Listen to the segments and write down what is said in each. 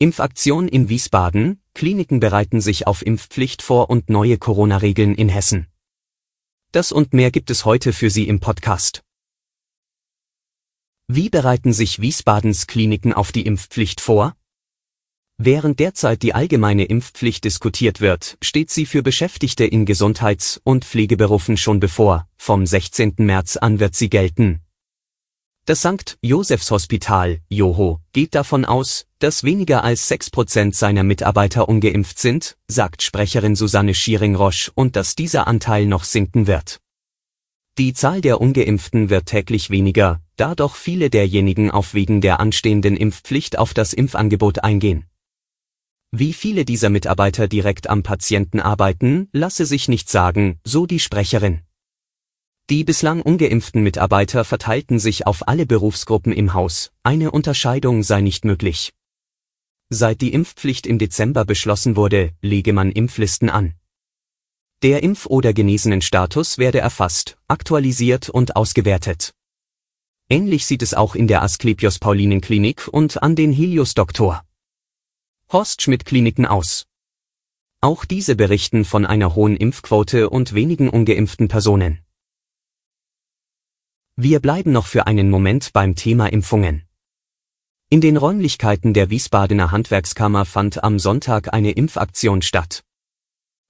Impfaktion in Wiesbaden, Kliniken bereiten sich auf Impfpflicht vor und neue Corona-Regeln in Hessen. Das und mehr gibt es heute für Sie im Podcast. Wie bereiten sich Wiesbadens Kliniken auf die Impfpflicht vor? Während derzeit die allgemeine Impfpflicht diskutiert wird, steht sie für Beschäftigte in Gesundheits- und Pflegeberufen schon bevor, vom 16. März an wird sie gelten, das St. Josephs Hospital, Joho, geht davon aus, dass weniger als 6% seiner Mitarbeiter ungeimpft sind, sagt Sprecherin Susanne Schiering-Roche und dass dieser Anteil noch sinken wird. Die Zahl der ungeimpften wird täglich weniger, da doch viele derjenigen auf wegen der anstehenden Impfpflicht auf das Impfangebot eingehen. Wie viele dieser Mitarbeiter direkt am Patienten arbeiten, lasse sich nicht sagen, so die Sprecherin. Die bislang ungeimpften Mitarbeiter verteilten sich auf alle Berufsgruppen im Haus, eine Unterscheidung sei nicht möglich. Seit die Impfpflicht im Dezember beschlossen wurde, lege man Impflisten an. Der Impf- oder Genesenenstatus werde erfasst, aktualisiert und ausgewertet. Ähnlich sieht es auch in der Asklepios Paulinen Klinik und an den Helios Doktor. Horst Schmidt Kliniken aus. Auch diese berichten von einer hohen Impfquote und wenigen ungeimpften Personen. Wir bleiben noch für einen Moment beim Thema Impfungen. In den Räumlichkeiten der Wiesbadener Handwerkskammer fand am Sonntag eine Impfaktion statt.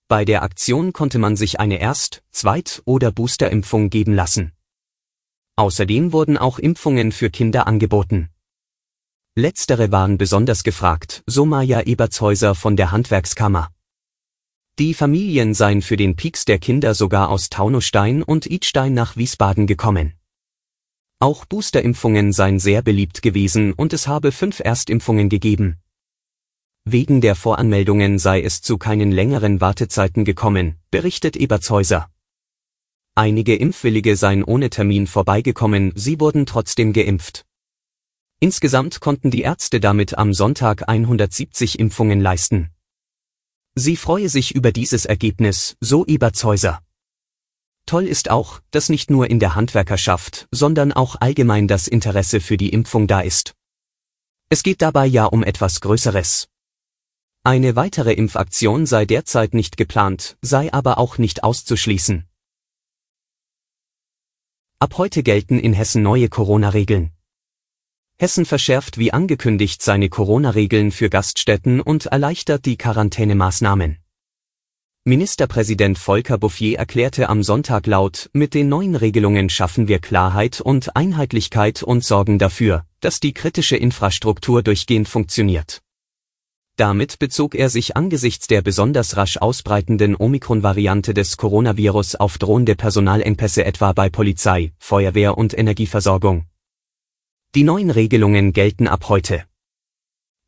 Bei der Aktion konnte man sich eine Erst-, Zweit- oder Boosterimpfung geben lassen. Außerdem wurden auch Impfungen für Kinder angeboten. Letztere waren besonders gefragt, so Maja Ebertshäuser von der Handwerkskammer. Die Familien seien für den Pieks der Kinder sogar aus Taunusstein und Idstein nach Wiesbaden gekommen. Auch Boosterimpfungen seien sehr beliebt gewesen und es habe fünf Erstimpfungen gegeben. Wegen der Voranmeldungen sei es zu keinen längeren Wartezeiten gekommen, berichtet Ebertshäuser. Einige Impfwillige seien ohne Termin vorbeigekommen, sie wurden trotzdem geimpft. Insgesamt konnten die Ärzte damit am Sonntag 170 Impfungen leisten. Sie freue sich über dieses Ergebnis, so Ebertshäuser. Toll ist auch, dass nicht nur in der Handwerkerschaft, sondern auch allgemein das Interesse für die Impfung da ist. Es geht dabei ja um etwas Größeres. Eine weitere Impfaktion sei derzeit nicht geplant, sei aber auch nicht auszuschließen. Ab heute gelten in Hessen neue Corona-Regeln. Hessen verschärft wie angekündigt seine Corona-Regeln für Gaststätten und erleichtert die Quarantänemaßnahmen. Ministerpräsident Volker Bouffier erklärte am Sonntag laut, mit den neuen Regelungen schaffen wir Klarheit und Einheitlichkeit und sorgen dafür, dass die kritische Infrastruktur durchgehend funktioniert. Damit bezog er sich angesichts der besonders rasch ausbreitenden Omikron-Variante des Coronavirus auf drohende Personalengpässe etwa bei Polizei, Feuerwehr und Energieversorgung. Die neuen Regelungen gelten ab heute.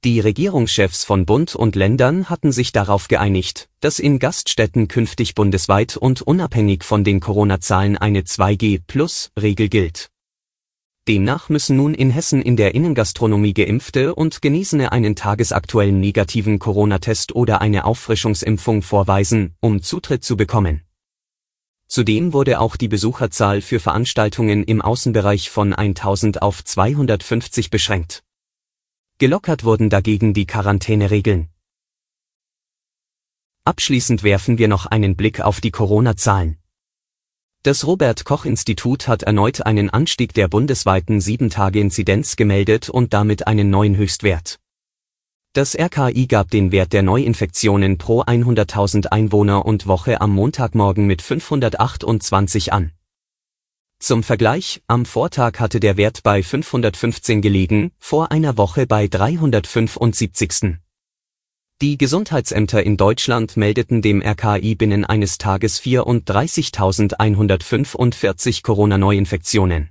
Die Regierungschefs von Bund und Ländern hatten sich darauf geeinigt, dass in Gaststätten künftig bundesweit und unabhängig von den Corona-Zahlen eine 2G-Plus-Regel gilt. Demnach müssen nun in Hessen in der Innengastronomie geimpfte und Genesene einen tagesaktuellen negativen Corona-Test oder eine Auffrischungsimpfung vorweisen, um Zutritt zu bekommen. Zudem wurde auch die Besucherzahl für Veranstaltungen im Außenbereich von 1000 auf 250 beschränkt. Gelockert wurden dagegen die Quarantäneregeln. Abschließend werfen wir noch einen Blick auf die Corona-Zahlen. Das Robert Koch Institut hat erneut einen Anstieg der bundesweiten 7-Tage-Inzidenz gemeldet und damit einen neuen Höchstwert. Das RKI gab den Wert der Neuinfektionen pro 100.000 Einwohner und Woche am Montagmorgen mit 528 an. Zum Vergleich, am Vortag hatte der Wert bei 515 gelegen, vor einer Woche bei 375. Die Gesundheitsämter in Deutschland meldeten dem RKI binnen eines Tages 34.145 Corona-Neuinfektionen.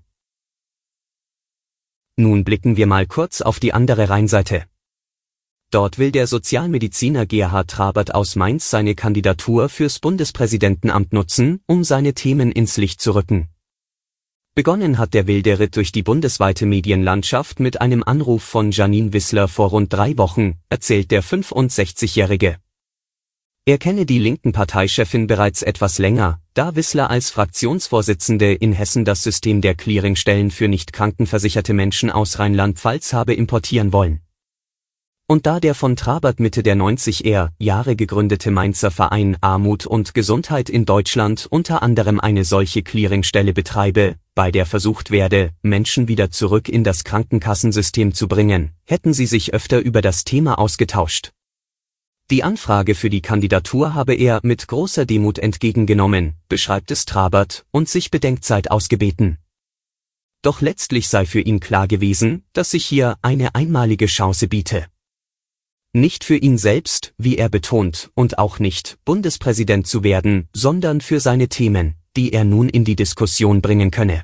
Nun blicken wir mal kurz auf die andere Rheinseite. Dort will der Sozialmediziner Gerhard Trabert aus Mainz seine Kandidatur fürs Bundespräsidentenamt nutzen, um seine Themen ins Licht zu rücken. Begonnen hat der wilde Ritt durch die bundesweite Medienlandschaft mit einem Anruf von Janine Wissler vor rund drei Wochen, erzählt der 65-Jährige. Er kenne die linken Parteichefin bereits etwas länger, da Wissler als Fraktionsvorsitzende in Hessen das System der Clearingstellen für nicht krankenversicherte Menschen aus Rheinland-Pfalz habe importieren wollen. Und da der von Trabert Mitte der 90er Jahre gegründete Mainzer Verein Armut und Gesundheit in Deutschland unter anderem eine solche Clearingstelle betreibe, bei der versucht werde, Menschen wieder zurück in das Krankenkassensystem zu bringen, hätten sie sich öfter über das Thema ausgetauscht. Die Anfrage für die Kandidatur habe er mit großer Demut entgegengenommen, beschreibt es Trabert, und sich Bedenkzeit ausgebeten. Doch letztlich sei für ihn klar gewesen, dass sich hier eine einmalige Chance biete. Nicht für ihn selbst, wie er betont, und auch nicht, Bundespräsident zu werden, sondern für seine Themen, die er nun in die Diskussion bringen könne.